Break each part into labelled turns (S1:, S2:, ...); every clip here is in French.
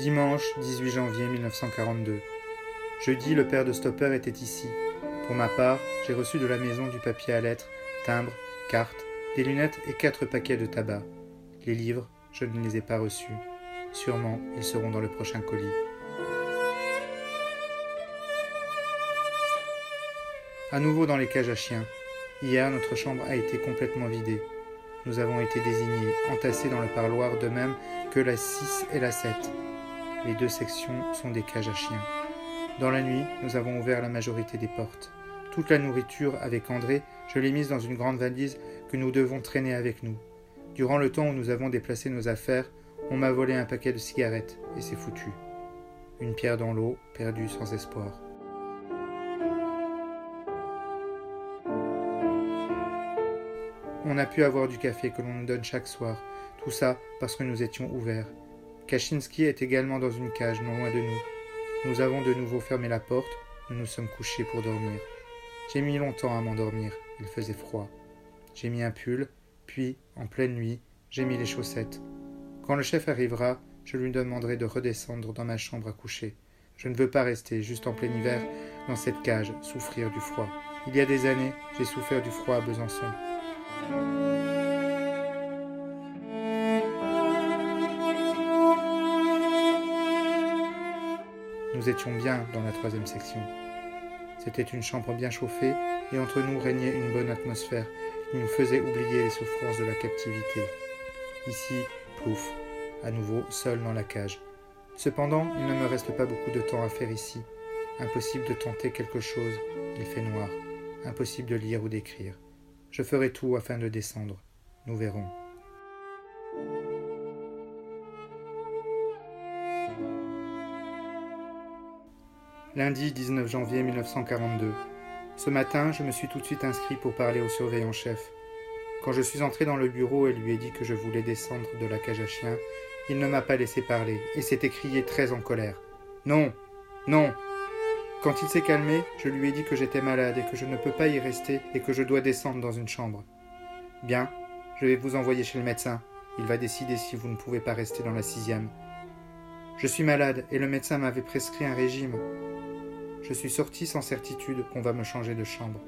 S1: Dimanche 18 janvier 1942. Jeudi, le père de Stopper était ici. Pour ma part, j'ai reçu de la maison du papier à lettres, timbres, cartes, des lunettes et quatre paquets de tabac. Les livres, je ne les ai pas reçus. Sûrement, ils seront dans le prochain colis. À nouveau dans les cages à chiens. Hier, notre chambre a été complètement vidée. Nous avons été désignés, entassés dans le parloir, de même que la 6 et la 7. Les deux sections sont des cages à chiens. Dans la nuit, nous avons ouvert la majorité des portes. Toute la nourriture, avec André, je l'ai mise dans une grande valise que nous devons traîner avec nous. Durant le temps où nous avons déplacé nos affaires, on m'a volé un paquet de cigarettes, et c'est foutu. Une pierre dans l'eau, perdue sans espoir. On a pu avoir du café que l'on nous donne chaque soir, tout ça parce que nous étions ouverts. Kaczynski est également dans une cage non loin de nous. Nous avons de nouveau fermé la porte, nous nous sommes couchés pour dormir. J'ai mis longtemps à m'endormir, il faisait froid. J'ai mis un pull, puis, en pleine nuit, j'ai mis les chaussettes. Quand le chef arrivera, je lui demanderai de redescendre dans ma chambre à coucher. Je ne veux pas rester, juste en plein hiver, dans cette cage, souffrir du froid. Il y a des années, j'ai souffert du froid à Besançon. Nous étions bien dans la troisième section. C'était une chambre bien chauffée et entre nous régnait une bonne atmosphère qui nous faisait oublier les souffrances de la captivité. Ici, plouf, à nouveau seul dans la cage. Cependant, il ne me reste pas beaucoup de temps à faire ici. Impossible de tenter quelque chose, il fait noir. Impossible de lire ou d'écrire. Je ferai tout afin de descendre. Nous verrons. Lundi 19 janvier 1942. Ce matin, je me suis tout de suite inscrit pour parler au surveillant-chef. Quand je suis entré dans le bureau et lui ai dit que je voulais descendre de la cage à chiens, il ne m'a pas laissé parler et s'est écrié très en colère. Non, non. Quand il s'est calmé, je lui ai dit que j'étais malade et que je ne peux pas y rester et que je dois descendre dans une chambre. Bien, je vais vous envoyer chez le médecin. Il va décider si vous ne pouvez pas rester dans la sixième. Je suis malade et le médecin m'avait prescrit un régime. Je suis sorti sans certitude qu'on va me changer de chambre.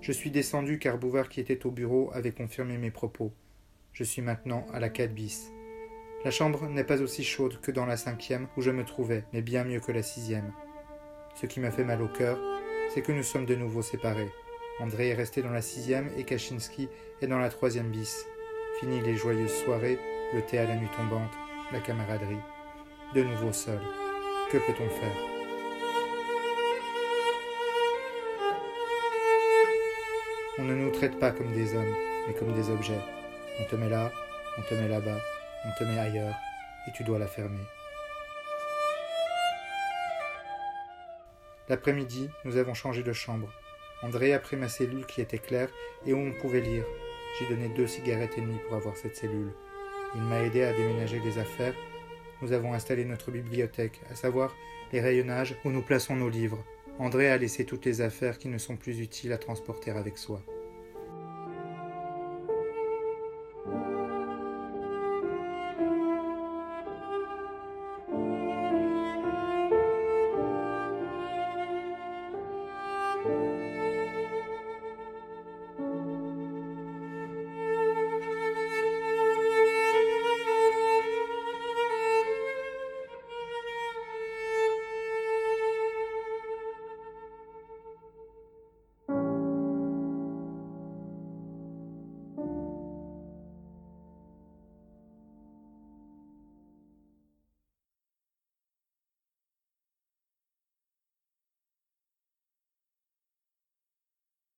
S1: Je suis descendu car Bouvard qui était au bureau avait confirmé mes propos. Je suis maintenant à la 4 bis. La chambre n'est pas aussi chaude que dans la cinquième où je me trouvais, mais bien mieux que la sixième. Ce qui m'a fait mal au cœur, c'est que nous sommes de nouveau séparés. André est resté dans la sixième et Kaczynski est dans la troisième bis. Fini les joyeuses soirées, le thé à la nuit tombante, la camaraderie. De nouveau seul. Que peut-on faire? On ne nous traite pas comme des hommes, mais comme des objets. On te met là, on te met là-bas, on te met ailleurs, et tu dois la fermer. L'après-midi, nous avons changé de chambre. André a pris ma cellule qui était claire et où on pouvait lire. J'ai donné deux cigarettes et demie pour avoir cette cellule. Il m'a aidé à déménager des affaires. Nous avons installé notre bibliothèque, à savoir les rayonnages où nous plaçons nos livres. André a laissé toutes les affaires qui ne sont plus utiles à transporter avec soi.